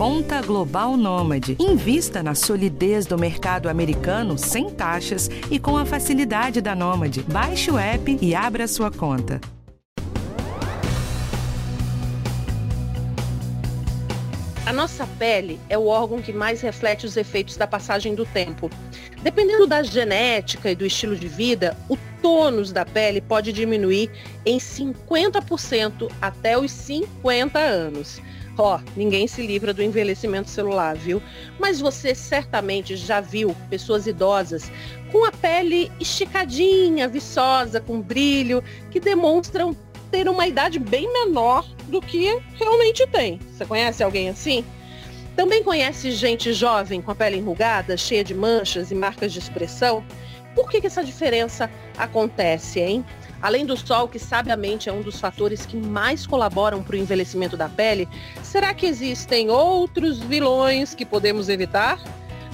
Conta Global Nômade. Invista na solidez do mercado americano sem taxas e com a facilidade da Nômade. Baixe o app e abra sua conta. A nossa pele é o órgão que mais reflete os efeitos da passagem do tempo. Dependendo da genética e do estilo de vida, o tônus da pele pode diminuir em 50% até os 50 anos. Ó, ninguém se livra do envelhecimento celular, viu? Mas você certamente já viu pessoas idosas com a pele esticadinha, viçosa, com brilho, que demonstram ter uma idade bem menor do que realmente tem. Você conhece alguém assim? Também conhece gente jovem com a pele enrugada, cheia de manchas e marcas de expressão? Por que, que essa diferença acontece, hein? Além do sol, que sabiamente é um dos fatores que mais colaboram para o envelhecimento da pele, será que existem outros vilões que podemos evitar?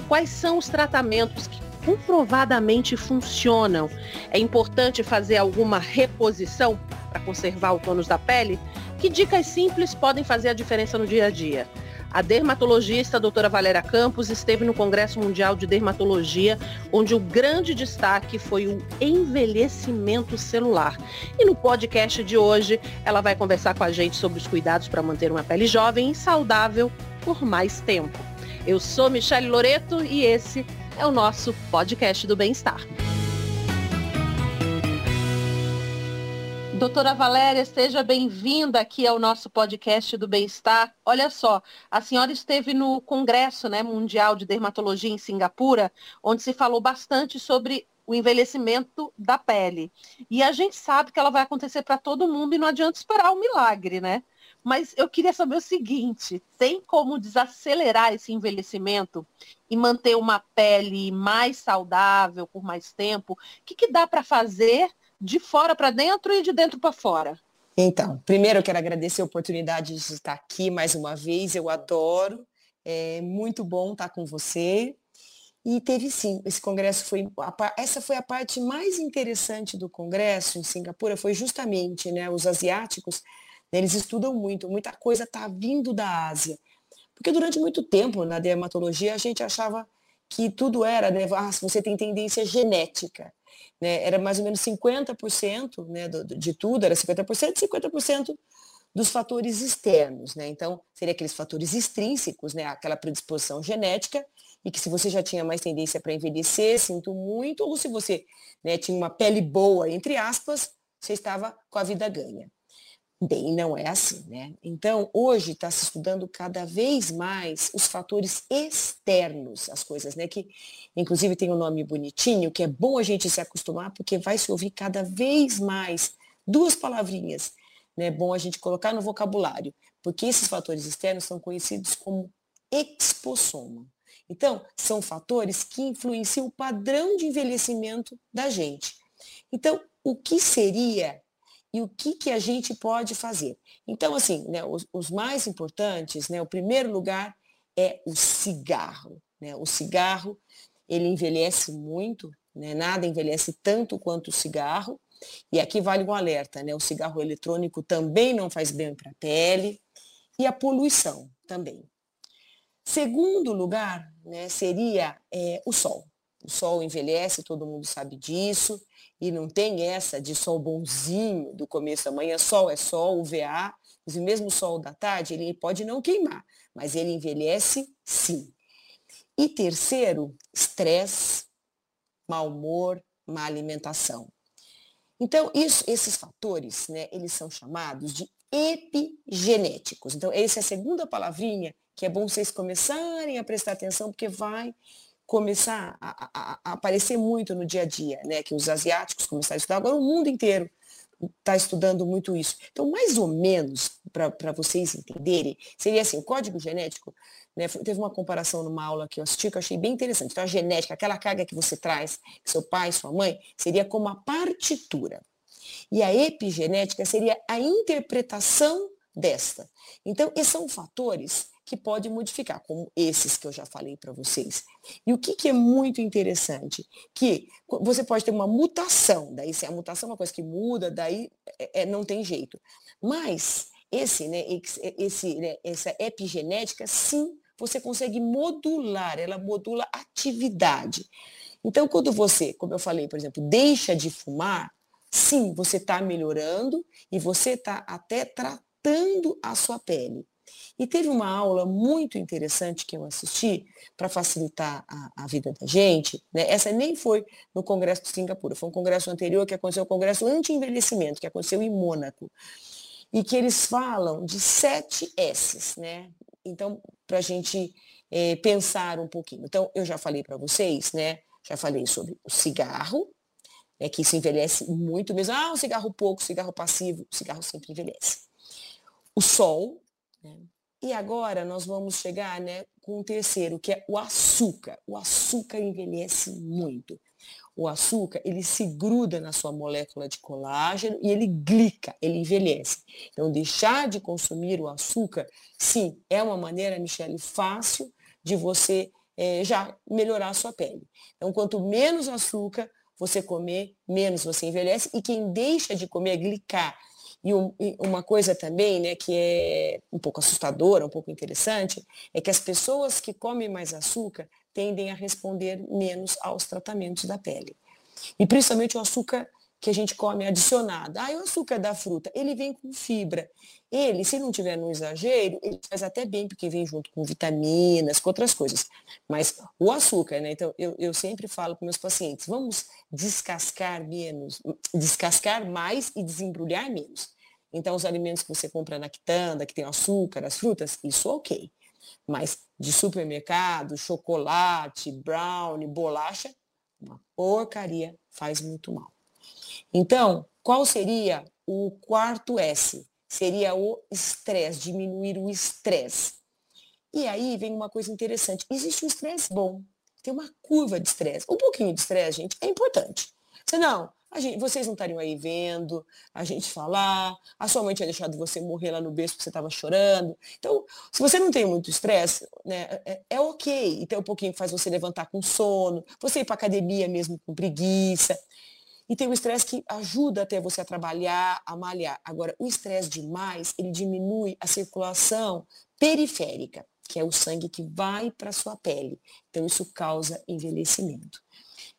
Quais são os tratamentos que comprovadamente funcionam? É importante fazer alguma reposição para conservar o tônus da pele? Que dicas simples podem fazer a diferença no dia a dia? A dermatologista a doutora Valéria Campos esteve no Congresso Mundial de Dermatologia, onde o grande destaque foi o envelhecimento celular. E no podcast de hoje, ela vai conversar com a gente sobre os cuidados para manter uma pele jovem e saudável por mais tempo. Eu sou Michele Loreto e esse é o nosso podcast do bem-estar. Doutora Valéria, seja bem-vinda aqui ao nosso podcast do Bem-Estar. Olha só, a senhora esteve no Congresso né, Mundial de Dermatologia em Singapura, onde se falou bastante sobre o envelhecimento da pele. E a gente sabe que ela vai acontecer para todo mundo e não adianta esperar um milagre, né? Mas eu queria saber o seguinte: tem como desacelerar esse envelhecimento e manter uma pele mais saudável por mais tempo? O que, que dá para fazer de fora para dentro e de dentro para fora? Então, primeiro eu quero agradecer a oportunidade de estar aqui mais uma vez, eu adoro, é muito bom estar com você. E teve sim, esse congresso foi, a, essa foi a parte mais interessante do congresso em Singapura, foi justamente, né, os asiáticos, né, eles estudam muito, muita coisa está vindo da Ásia. Porque durante muito tempo na dermatologia a gente achava que tudo era, né, ah, você tem tendência genética né, era mais ou menos 50% né, do, de tudo, era 50% e 50% dos fatores externos. Né? Então, seria aqueles fatores extrínsecos, né, aquela predisposição genética, e que se você já tinha mais tendência para envelhecer, sinto muito, ou se você né, tinha uma pele boa, entre aspas, você estava com a vida ganha. Bem, não é assim, né? Então, hoje está se estudando cada vez mais os fatores externos, as coisas, né? Que, inclusive, tem um nome bonitinho, que é bom a gente se acostumar, porque vai se ouvir cada vez mais duas palavrinhas, né? Bom a gente colocar no vocabulário, porque esses fatores externos são conhecidos como expossoma. Então, são fatores que influenciam o padrão de envelhecimento da gente. Então, o que seria e o que, que a gente pode fazer. Então, assim, né, os, os mais importantes, né, o primeiro lugar é o cigarro. Né? O cigarro, ele envelhece muito, né? nada envelhece tanto quanto o cigarro. E aqui vale um alerta, né? O cigarro eletrônico também não faz bem para a pele e a poluição também. Segundo lugar, né, seria é, o sol. O sol envelhece, todo mundo sabe disso. E não tem essa de sol bonzinho do começo da manhã, sol é sol, UVA, e mesmo o sol da tarde, ele pode não queimar, mas ele envelhece sim. E terceiro, estresse, mau humor, má alimentação. Então, isso, esses fatores, né, eles são chamados de epigenéticos. Então, essa é a segunda palavrinha que é bom vocês começarem a prestar atenção, porque vai começar a, a, a, aparecer muito no dia a dia, né? Que os asiáticos começaram a estudar, agora o mundo inteiro está estudando muito isso. Então, mais ou menos, para vocês entenderem, seria assim, o código genético, né, teve uma comparação numa aula que eu assisti que eu achei bem interessante. Então, a genética, aquela carga que você traz, que seu pai, sua mãe, seria como a partitura. E a epigenética seria a interpretação desta. Então, esses são fatores que pode modificar, como esses que eu já falei para vocês. E o que, que, é muito interessante? Que você pode ter uma mutação, daí se a mutação é uma coisa que muda, daí é, é, não tem jeito. Mas esse, né, esse, né, essa epigenética, sim, você consegue modular, ela modula atividade. Então, quando você, como eu falei, por exemplo, deixa de fumar, sim, você está melhorando e você está até tratando a sua pele. E teve uma aula muito interessante que eu assisti para facilitar a, a, vida da gente. Né? Essa nem foi no Congresso de Singapura, foi um congresso anterior que aconteceu, o Congresso Anti-Envelhecimento, que aconteceu em Mônaco. E que eles falam de sete S's, né? Então, para a gente é, pensar um pouquinho. Então, eu já falei para vocês, né? Já falei sobre o cigarro, né, que se envelhece muito mesmo. Ah, um cigarro pouco, cigarro passivo, o cigarro sempre envelhece. O sol, né? E agora nós vamos chegar né, com o terceiro, que é o açúcar. O açúcar envelhece muito. O açúcar, ele se gruda na sua molécula de colágeno e ele glica, ele envelhece. Então, deixar de consumir o açúcar, sim, é uma maneira, Michele, fácil de você é, já melhorar a sua pele. Então, quanto menos açúcar você comer, menos você envelhece. E quem deixa de comer é glicar. E, um, e uma coisa também, né, que é um pouco assustadora, um pouco interessante, é que as pessoas que comem mais açúcar tendem a responder menos aos tratamentos da pele. E principalmente o açúcar que a gente come adicionado. Ah, o açúcar da fruta, ele vem com fibra. Ele, se não tiver no exagero, ele faz até bem, porque vem junto com vitaminas, com outras coisas. Mas o açúcar, né? Então, eu, eu sempre falo para meus pacientes, vamos descascar menos, descascar mais e desembrulhar menos. Então, os alimentos que você compra na quitanda, que tem açúcar, as frutas, isso ok. Mas de supermercado, chocolate, brownie, bolacha, uma porcaria, faz muito mal. Então, qual seria o quarto S? Seria o estresse, diminuir o estresse. E aí vem uma coisa interessante. Existe um estresse bom. Tem uma curva de estresse. Um pouquinho de estresse, gente, é importante. Senão, Gente, vocês não estariam aí vendo a gente falar, a sua mãe tinha deixado você morrer lá no berço porque você estava chorando. Então, se você não tem muito estresse, né, é, é, ok. Então, um pouquinho faz você levantar com sono, você ir para academia mesmo com preguiça. E tem o estresse que ajuda até você a trabalhar, a malhar. Agora, o estresse demais, ele diminui a circulação periférica, que é o sangue que vai para a sua pele. Então, isso causa envelhecimento.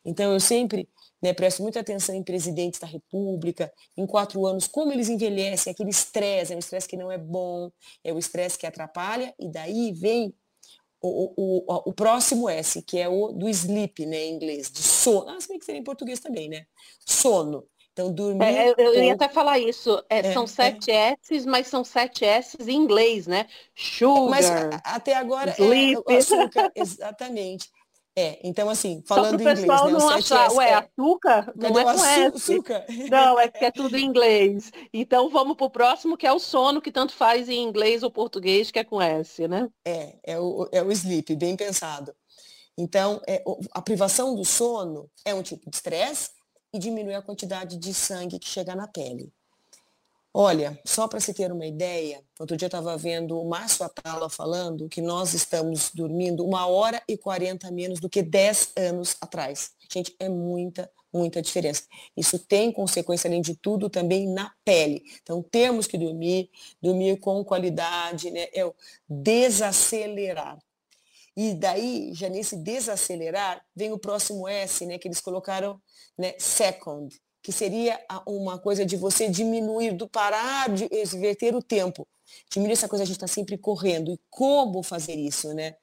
Então, eu sempre né, presto muita atenção em presidentes da República, em quatro anos, como eles envelhecem, aquele estresse, é um estresse que não é bom, é o estresse que atrapalha, e daí vem o, o, o, próximo S, que é o do sleep, né, em inglês, de sono. Ah, se bem que seria em português também, né? Sono. Então, dormir. É, eu, eu ia até falar isso. É, é, são sete é. S's, mas são sete S's em inglês, né? Sugar. Mas até agora sleep. é açúcar, exatamente. É, então assim, falando em inglês, pessoal né, não achar, ué, açúcar não é com S. Açúcar? Não, é que é tudo em inglês. Então vamos para o próximo, que é o sono, que tanto faz em inglês ou português, que é com S, né? É, é o, é o sleep, bem pensado. Então, é, a privação do sono é um tipo de estresse e diminui a quantidade de sangue que chega na pele. Olha, só para se ter uma ideia, outro dia eu estava vendo o Márcio Atala falando que nós estamos dormindo uma hora e 40 menos do que 10 anos atrás. Gente, é muita, muita diferença. Isso tem consequência, além de tudo, também na pele. Então, temos que dormir, dormir com qualidade, né? É desacelerar. E daí, já nesse desacelerar, vem o próximo S, né? Que eles colocaram, né? Second que seria uma coisa de você diminuir, do parar de inverter o tempo. Diminuir essa coisa, a gente está sempre correndo. E como fazer isso, né?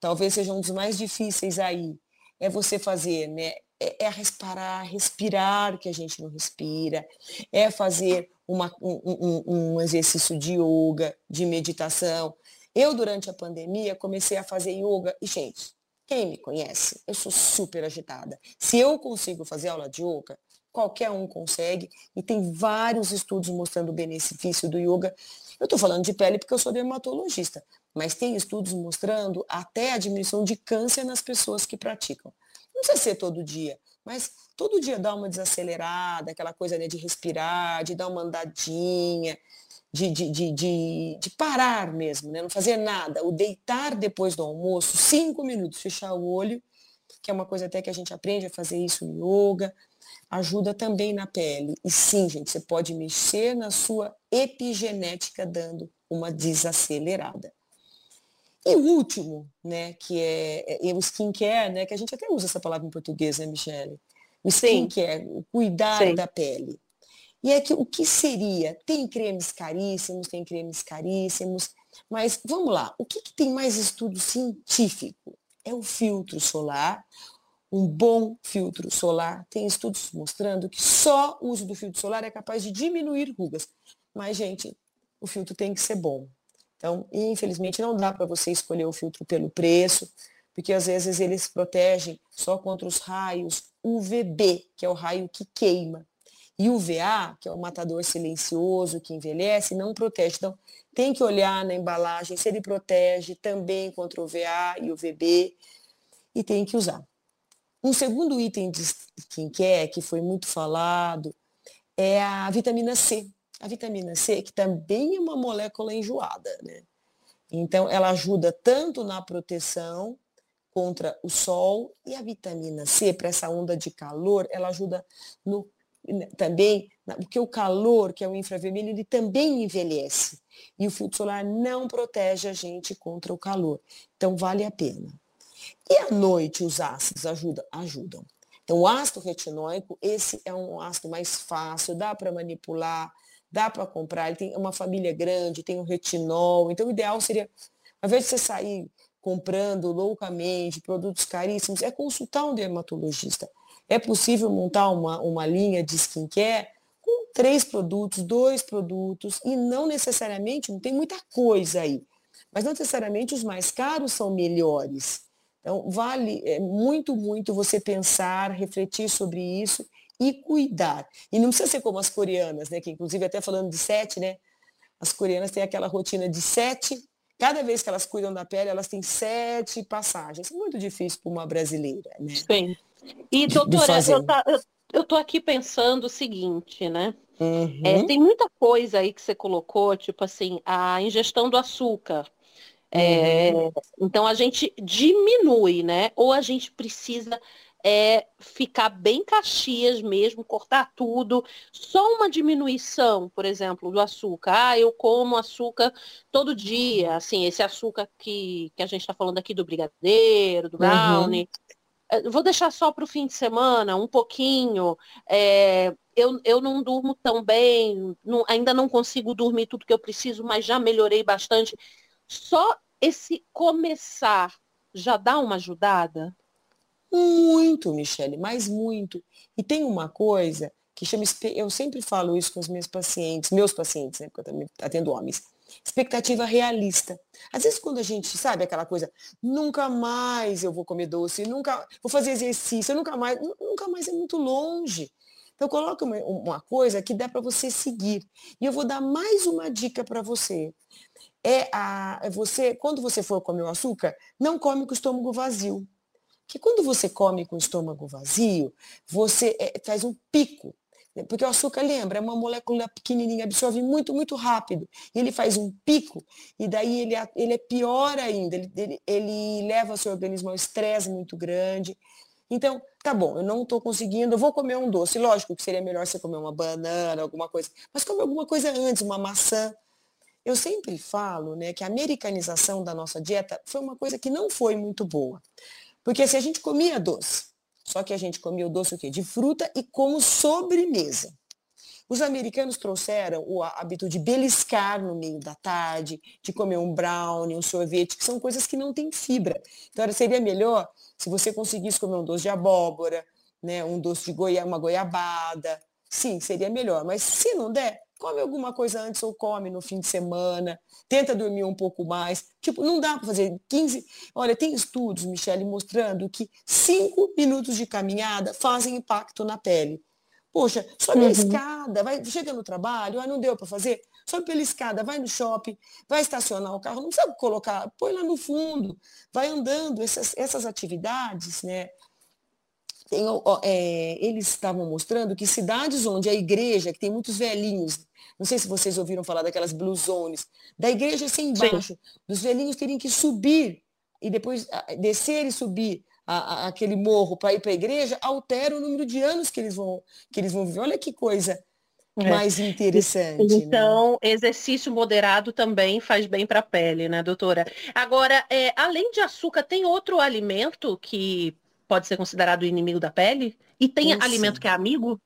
Talvez seja um dos mais difíceis aí. É você fazer, né? É, é respirar, respirar que a gente não respira. É fazer uma, um, um, um exercício de yoga, de meditação. Eu, durante a pandemia, comecei a fazer yoga. E, gente, quem me conhece, eu sou super agitada. Se eu consigo fazer aula de yoga, qualquer um consegue, e tem vários estudos mostrando o benefício do yoga. Eu estou falando de pele porque eu sou dermatologista, mas tem estudos mostrando até a diminuição de câncer nas pessoas que praticam. Não precisa ser todo dia, mas todo dia dá uma desacelerada, aquela coisa né, de respirar, de dar uma andadinha, de, de, de, de, de parar mesmo, né? não fazer nada. O deitar depois do almoço, cinco minutos, fechar o olho que é uma coisa até que a gente aprende a fazer isso no yoga, ajuda também na pele. E sim, gente, você pode mexer na sua epigenética dando uma desacelerada. E o último, né, que é, é, o skincare, né, que a gente até usa essa palavra em português, né, Michele? O skincare, Sim. o cuidar Sim. da pele. E é que o que seria? Tem cremes caríssimos, tem cremes caríssimos, mas vamos lá, o que, que tem mais estudo científico? É o filtro solar. Um bom filtro solar. Tem estudos mostrando que só o uso do filtro solar é capaz de diminuir rugas. Mas, gente, o filtro tem que ser bom. Então, infelizmente, não dá para você escolher o filtro pelo preço, porque às vezes eles protegem só contra os raios UVB, que é o raio que queima. E o VA, que é o matador silencioso que envelhece, não protege. Então, tem que olhar na embalagem se ele protege também contra o VA e o VB e tem que usar. Um segundo item de skincare que foi muito falado é a vitamina C. A vitamina C, que também é uma molécula enjoada, né? Então, ela ajuda tanto na proteção contra o sol e a vitamina C, para essa onda de calor, ela ajuda no né, também, porque o calor, que é o infravermelho, ele também envelhece. E o filtro solar não protege a gente contra o calor. Então, vale a pena. E à noite, os ácidos ajudam? Ajudam. Então, o ácido retinóico, esse é um ácido mais fácil, dá para manipular, dá para comprar. Ele tem uma família grande, tem o retinol. Então, o ideal seria, ao invés de você sair comprando loucamente produtos caríssimos, é consultar um dermatologista. É possível montar uma, uma linha de skincare com três produtos, dois produtos, e não necessariamente, não tem muita coisa aí, mas não necessariamente os mais caros são melhores. Então, vale é, muito, muito você pensar, refletir sobre isso e cuidar. E não precisa ser como as coreanas, né? Que inclusive até falando de sete, né? As coreanas têm aquela rotina de sete. Cada vez que elas cuidam da pele, elas têm sete passagens. É muito difícil para uma brasileira, né? Sim. E, doutora, eu, tá, eu, eu tô aqui pensando o seguinte, né? Uhum. É, tem muita coisa aí que você colocou, tipo assim, a ingestão do açúcar. É, uhum. então a gente diminui, né? Ou a gente precisa é, ficar bem caxias mesmo, cortar tudo. Só uma diminuição, por exemplo, do açúcar. Ah, eu como açúcar todo dia, assim, esse açúcar que, que a gente está falando aqui do brigadeiro, do brownie. Uhum. Vou deixar só para o fim de semana, um pouquinho. É, eu, eu não durmo tão bem, não, ainda não consigo dormir tudo que eu preciso, mas já melhorei bastante. Só esse começar já dá uma ajudada? Muito, Michele, mas muito. E tem uma coisa que chama, eu sempre falo isso com os meus pacientes, meus pacientes, né, porque eu também atendo homens expectativa realista. Às vezes quando a gente sabe aquela coisa, nunca mais eu vou comer doce, nunca vou fazer exercício, nunca mais, nunca mais é muito longe. Então coloca uma, uma coisa que dá para você seguir. E eu vou dar mais uma dica para você. É a é você, quando você for comer o açúcar, não come com o estômago vazio. Que quando você come com o estômago vazio, você é, faz um pico porque o açúcar, lembra, é uma molécula pequenininha, absorve muito, muito rápido. E ele faz um pico, e daí ele, ele é pior ainda, ele, ele, ele leva o seu organismo ao estresse muito grande. Então, tá bom, eu não estou conseguindo, eu vou comer um doce. Lógico que seria melhor você comer uma banana, alguma coisa, mas comer alguma coisa antes, uma maçã. Eu sempre falo né, que a americanização da nossa dieta foi uma coisa que não foi muito boa. Porque se a gente comia doce, só que a gente comia o doce o quê? De fruta e como sobremesa. Os americanos trouxeram o hábito de beliscar no meio da tarde, de comer um brownie, um sorvete, que são coisas que não têm fibra. Então seria melhor se você conseguisse comer um doce de abóbora, né, um doce de goia, uma goiabada. Sim, seria melhor. Mas se não der, come alguma coisa antes ou come no fim de semana, tenta dormir um pouco mais. Tipo, não dá para fazer 15. Olha, tem estudos, Michele, mostrando que 5 minutos de caminhada fazem impacto na pele. Poxa, sobe uhum. a escada, vai, chega no trabalho, ah, não deu para fazer, sobe pela escada, vai no shopping, vai estacionar o carro, não sabe colocar, põe lá no fundo, vai andando, essas, essas atividades, né? Tem, é, eles estavam mostrando que cidades onde a igreja, que tem muitos velhinhos, não sei se vocês ouviram falar daquelas blue zones, da igreja ser embaixo, Sim. dos velhinhos terem que subir e depois descer e subir a, a, aquele morro para ir para a igreja, altera o número de anos que eles vão, que eles vão viver. Olha que coisa é. mais interessante. Né? Então, né? exercício moderado também faz bem para a pele, né, doutora? Agora, é, além de açúcar, tem outro alimento que pode ser considerado inimigo da pele? E tem Sim. alimento que é amigo?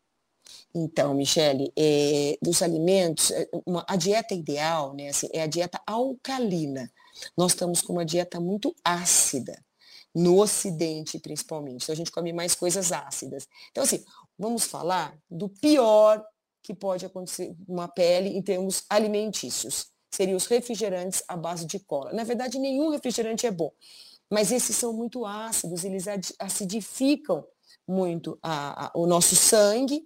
Então, Michele, é, dos alimentos, é, uma, a dieta ideal né, assim, é a dieta alcalina. Nós estamos com uma dieta muito ácida, no Ocidente principalmente. Então a gente come mais coisas ácidas. Então, assim, vamos falar do pior que pode acontecer uma pele em termos alimentícios. Seriam os refrigerantes à base de cola. Na verdade, nenhum refrigerante é bom. Mas esses são muito ácidos, eles acidificam muito a, a, o nosso sangue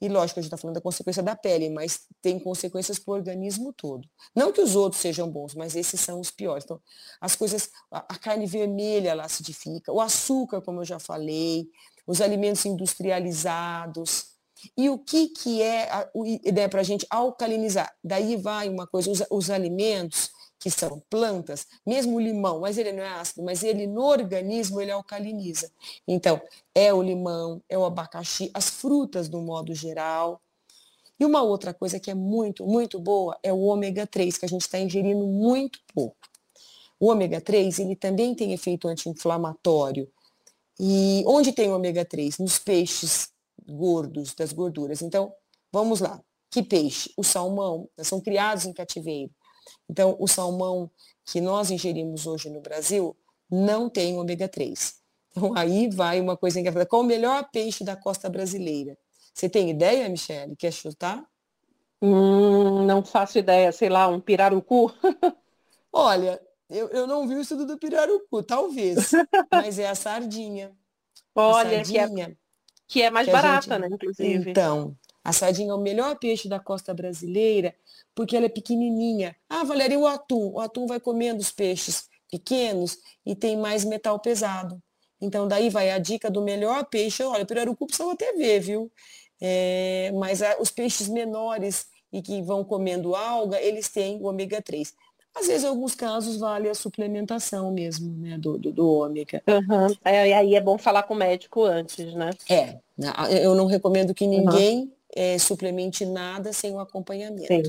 e lógico, a gente está falando da consequência da pele, mas tem consequências para o organismo todo. Não que os outros sejam bons, mas esses são os piores. Então, as coisas, a, carne vermelha ela acidifica, o açúcar, como eu já falei, os alimentos industrializados. E o que, que é a ideia para a gente alcalinizar? Daí vai uma coisa, os, os alimentos que são plantas, mesmo o limão, mas ele não é ácido, mas ele no organismo ele alcaliniza. Então, é o limão, é o abacaxi, as frutas do modo geral. E uma outra coisa que é muito, muito boa é o ômega 3, que a gente está ingerindo muito pouco. O ômega 3, ele também tem efeito anti-inflamatório. E onde tem o ômega 3? Nos peixes gordos, das gorduras. Então, vamos lá. Que peixe? O salmão, são criados em cativeiro. Então, o salmão que nós ingerimos hoje no Brasil não tem ômega 3. Então, aí vai uma coisa engraçada. Qual o melhor peixe da costa brasileira? Você tem ideia, Michele? Quer chutar? Hum, não faço ideia. Sei lá, um pirarucu? Olha, eu, eu não vi o estudo do pirarucu, talvez. mas é a sardinha. Olha, a sardinha, que, é, que é mais barata, gente... né, inclusive. Então, a sardinha é o melhor peixe da costa brasileira porque ela é pequenininha. Ah, Valéria, e o atum? O atum vai comendo os peixes pequenos e tem mais metal pesado. Então, daí vai a dica do melhor peixe. Olha, pirarucu precisa até ver, viu? É, mas a, os peixes menores e que vão comendo alga, eles têm o ômega 3. Às vezes, em alguns casos, vale a suplementação mesmo, né, do, do, do ômega. Uhum. É, aí é bom falar com o médico antes, né? É, né, eu não recomendo que ninguém uhum. É, suplemente nada sem o acompanhamento. Sim.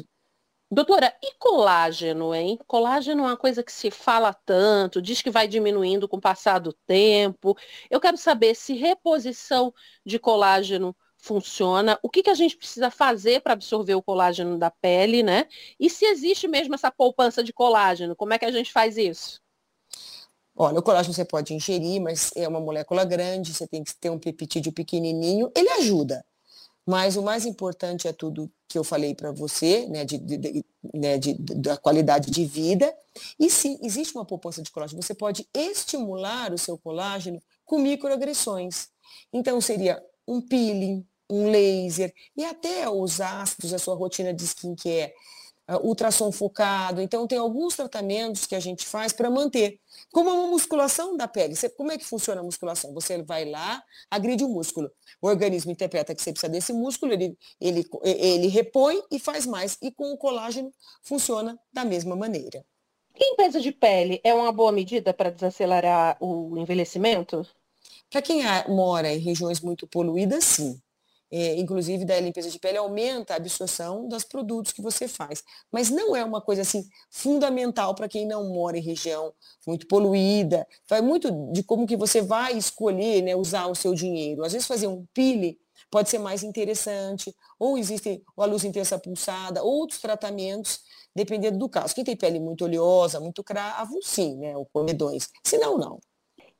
Doutora, e colágeno, hein? Colágeno é uma coisa que se fala tanto, diz que vai diminuindo com o passar do tempo. Eu quero saber se reposição de colágeno funciona, o que, que a gente precisa fazer para absorver o colágeno da pele, né? E se existe mesmo essa poupança de colágeno, como é que a gente faz isso? Olha, o colágeno você pode ingerir, mas é uma molécula grande, você tem que ter um peptídeo pequenininho, ele ajuda. Mas o mais importante é tudo que eu falei para você, né, de, de, né, de, da qualidade de vida. E sim, existe uma poupança de colágeno. Você pode estimular o seu colágeno com microagressões. Então, seria um peeling, um laser, e até os ácidos, a sua rotina de skincare ultrassom focado. Então, tem alguns tratamentos que a gente faz para manter. Como uma musculação da pele. Você, como é que funciona a musculação? Você vai lá, agride o músculo. O organismo interpreta que você precisa desse músculo, ele, ele, ele repõe e faz mais. E com o colágeno funciona da mesma maneira. Limpeza de pele é uma boa medida para desacelerar o envelhecimento? Para quem mora em regiões muito poluídas, sim é, inclusive da limpeza de pele, aumenta a absorção dos produtos que você faz. Mas não é uma coisa assim fundamental para quem não mora em região muito poluída. Vai muito de como que você vai escolher né, usar o seu dinheiro. Às vezes fazer um pile pode ser mais interessante, ou existe a luz intensa pulsada, outros tratamentos, dependendo do caso. Quem tem pele muito oleosa, muito cravo, sim, né, o comedões. Se não, não.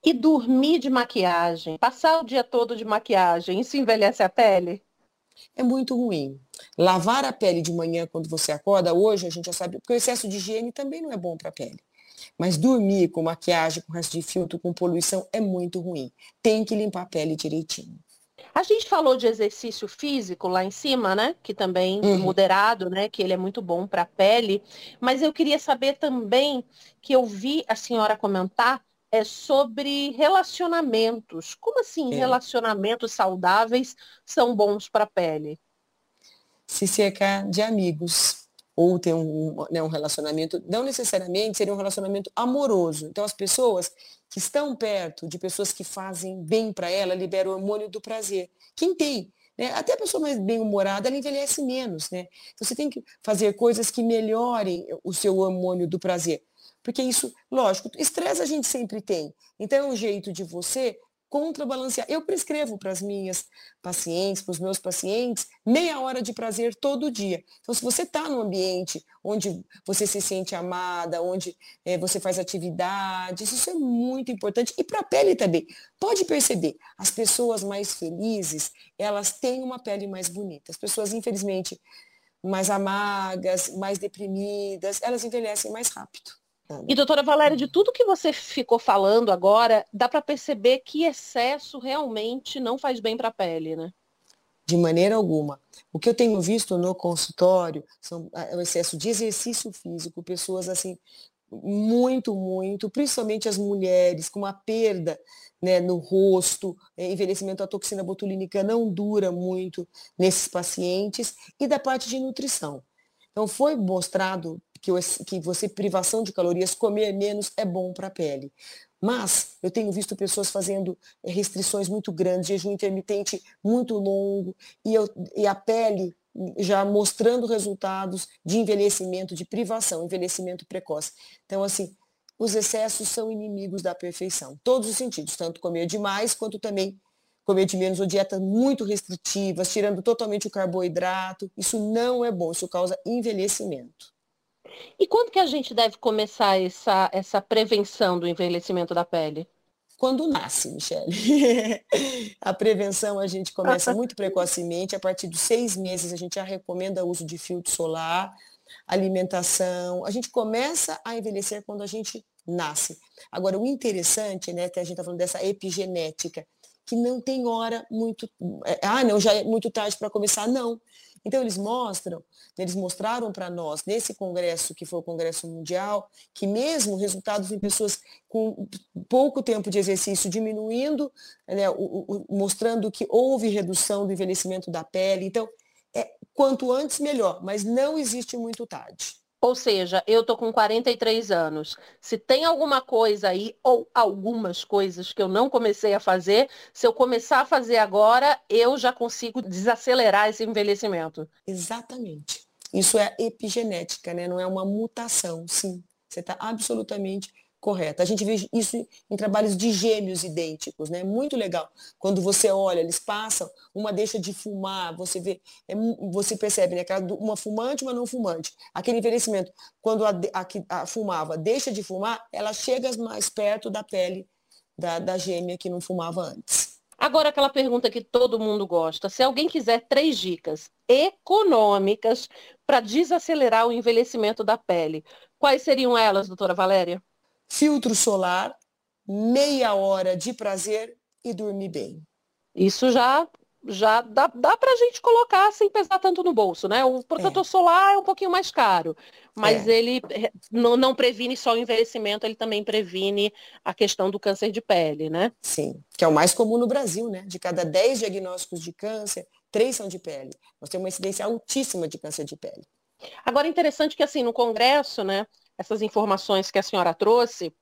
E dormir de maquiagem, passar o dia todo de maquiagem, isso envelhece a pele? É muito ruim. Lavar a pele de manhã quando você acorda, hoje a gente já sabe, porque o excesso de higiene também não é bom para a pele. Mas dormir com maquiagem, com resto de filtro, com poluição é muito ruim. Tem que limpar a pele direitinho. A gente falou de exercício físico lá em cima, né? Que também uhum. moderado, né? Que ele é muito bom para a pele. Mas eu queria saber também que eu vi a senhora comentar é sobre relacionamentos. Como assim é. relacionamentos saudáveis são bons para a pele? Se cercar de amigos. ou ter um, né, um relacionamento, não necessariamente seria um relacionamento amoroso. Então, as pessoas que estão perto de pessoas que fazem bem para ela liberam o hormônio do prazer. Quem tem né? Até a pessoa mais bem-humorada, ela envelhece menos, né? Então você tem que fazer coisas que melhorem o seu hormônio do prazer. Porque isso, lógico, estresse a gente sempre tem. Então é um jeito de você contrabalancear. Eu prescrevo para as minhas pacientes, para os meus pacientes, meia hora de prazer todo dia. Então, se você está num ambiente onde você se sente amada, onde é, você faz atividades, isso é muito importante. E para a pele também. Pode perceber, as pessoas mais felizes, elas têm uma pele mais bonita. As pessoas, infelizmente, mais amargas, mais deprimidas, elas envelhecem mais rápido. E doutora Valéria, de tudo que você ficou falando agora, dá para perceber que excesso realmente não faz bem para a pele, né? De maneira alguma. O que eu tenho visto no consultório são é o excesso de exercício físico, pessoas assim muito, muito, principalmente as mulheres, com uma perda né, no rosto, é, envelhecimento, a toxina botulínica não dura muito nesses pacientes, e da parte de nutrição. Então, foi mostrado que, que você, privação de calorias, comer menos é bom para a pele. Mas eu tenho visto pessoas fazendo restrições muito grandes, jejum intermitente muito longo, e, eu, e a pele já mostrando resultados de envelhecimento, de privação, envelhecimento precoce. Então, assim, os excessos são inimigos da perfeição, todos os sentidos, tanto comer demais quanto também comer de menos ou dietas muito restritivas, tirando totalmente o carboidrato. Isso não é bom, isso causa envelhecimento. E quando que a gente deve começar essa, essa prevenção do envelhecimento da pele? Quando nasce, Michele. a prevenção a gente começa muito precocemente, a partir dos seis meses a gente já recomenda o uso de filtro solar, alimentação. A gente começa a envelhecer quando a gente nasce. Agora, o interessante, né, que a gente está falando dessa epigenética, que não tem hora muito. É, ah, não, já é muito tarde para começar. Não. Então, eles mostram, eles mostraram para nós, nesse congresso, que foi o Congresso Mundial, que mesmo resultados em pessoas com pouco tempo de exercício diminuindo, né, o, o, mostrando que houve redução do envelhecimento da pele. Então, é, quanto antes, melhor, mas não existe muito tarde. Ou seja, eu tô com 43 anos. Se tem alguma coisa aí, ou algumas coisas que eu não comecei a fazer, se eu começar a fazer agora, eu já consigo desacelerar esse envelhecimento. Exatamente. Isso é epigenética, né? Não é uma mutação, sim. Você está absolutamente correta. A gente vê isso em trabalhos de gêmeos idênticos, né? Muito legal. Quando você olha, eles passam, uma deixa de fumar, você vê, é, você percebe, né? Uma fumante, uma não fumante. Aquele envelhecimento, quando a, a fumava deixa de fumar, ela chega mais perto da pele da, da gêmea que não fumava antes. Agora aquela pergunta que todo mundo gosta. Se alguém quiser três dicas econômicas para desacelerar o envelhecimento da pele, quais seriam elas, doutora Valéria? Filtro solar, meia hora de prazer e dormir bem. Isso já já dá, dá para a gente colocar sem pesar tanto no bolso, né? O protetor é. solar é um pouquinho mais caro, mas é. ele não, não previne só o envelhecimento, ele também previne a questão do câncer de pele, né? Sim, que é o mais comum no Brasil, né? De cada 10 diagnósticos de câncer, três são de pele. Nós temos uma incidência altíssima de câncer de pele. Agora, interessante que, assim, no Congresso, né, essas informações que a senhora trouxe,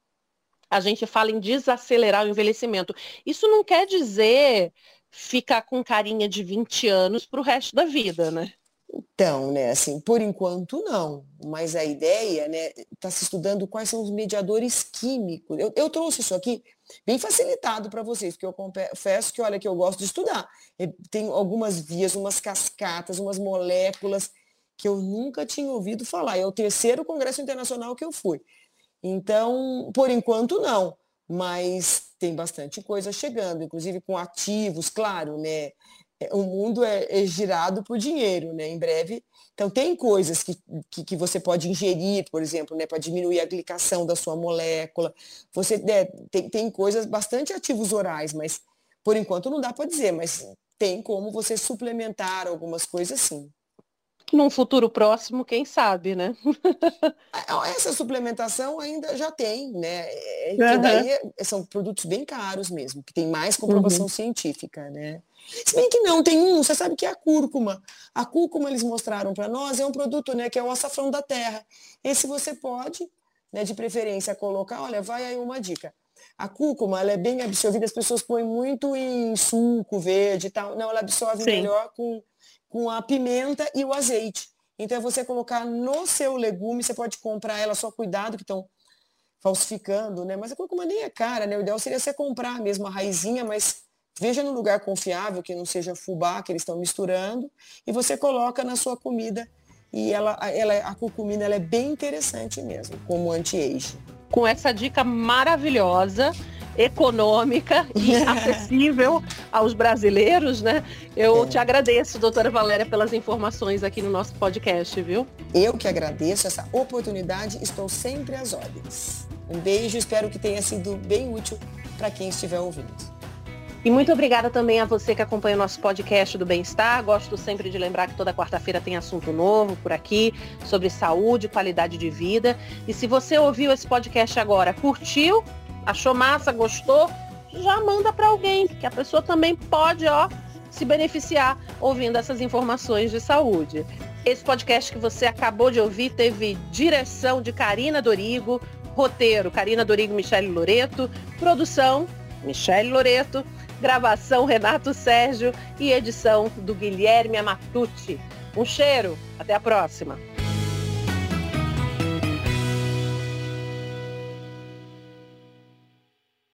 a gente fala em desacelerar o envelhecimento. Isso não quer dizer ficar com carinha de 20 anos para o resto da vida, né? Então, né, assim, por enquanto não, mas a ideia, né, está se estudando quais são os mediadores químicos. Eu, eu trouxe isso aqui bem facilitado para vocês, porque eu confesso que, olha, que eu gosto de estudar. Tem algumas vias, umas cascatas, umas moléculas que eu nunca tinha ouvido falar. É o terceiro congresso internacional que eu fui. Então, por enquanto não, mas tem bastante coisa chegando, inclusive com ativos, claro, né? É, o mundo é, é girado por dinheiro, né? Em breve. Então tem coisas que, que, que você pode ingerir, por exemplo, né? Para diminuir a glicação da sua molécula. Você né, tem, tem coisas bastante ativos orais, mas por enquanto não dá para dizer, mas tem como você suplementar algumas coisas sim Num futuro próximo, quem sabe, né? É, essa suplementação ainda já tem, né? Uhum. daí é, são produtos bem caros mesmo, que tem mais comprovação uhum. científica, né? Se bem que não, tem um, você sabe que é a cúrcuma. A cúrcuma eles mostraram para nós, é um produto, né, que é o açafrão da terra. Esse você pode, né, de preferência, colocar, olha, vai aí uma dica. A cúrcuma, ela é bem absorvida, as pessoas põem muito em suco verde e tal. Não, ela absorve Sim. melhor com, com a pimenta e o azeite. Então é você colocar no seu legume, você pode comprar ela, só cuidado que estão falsificando, né? Mas a cúrcuma nem é cara, né? O ideal seria você comprar mesmo a raizinha, mas veja no lugar confiável, que não seja fubá, que eles estão misturando, e você coloca na sua comida. E ela, ela, a curcumina ela é bem interessante mesmo, como anti-age. Com essa dica maravilhosa, econômica e acessível aos brasileiros, né? Eu é. te agradeço, doutora Valéria, pelas informações aqui no nosso podcast, viu? Eu que agradeço essa oportunidade, estou sempre às ordens. Um beijo, espero que tenha sido bem útil para quem estiver ouvindo. E muito obrigada também a você que acompanha o nosso podcast do Bem-Estar. Gosto sempre de lembrar que toda quarta-feira tem assunto novo por aqui sobre saúde, qualidade de vida. E se você ouviu esse podcast agora, curtiu, achou massa, gostou, já manda para alguém, que a pessoa também pode, ó, se beneficiar ouvindo essas informações de saúde. Esse podcast que você acabou de ouvir teve direção de Karina Dorigo, roteiro Karina Dorigo, Michele Loreto, produção Michele Loreto gravação Renato Sérgio e edição do Guilherme Amatucci. Um cheiro, até a próxima.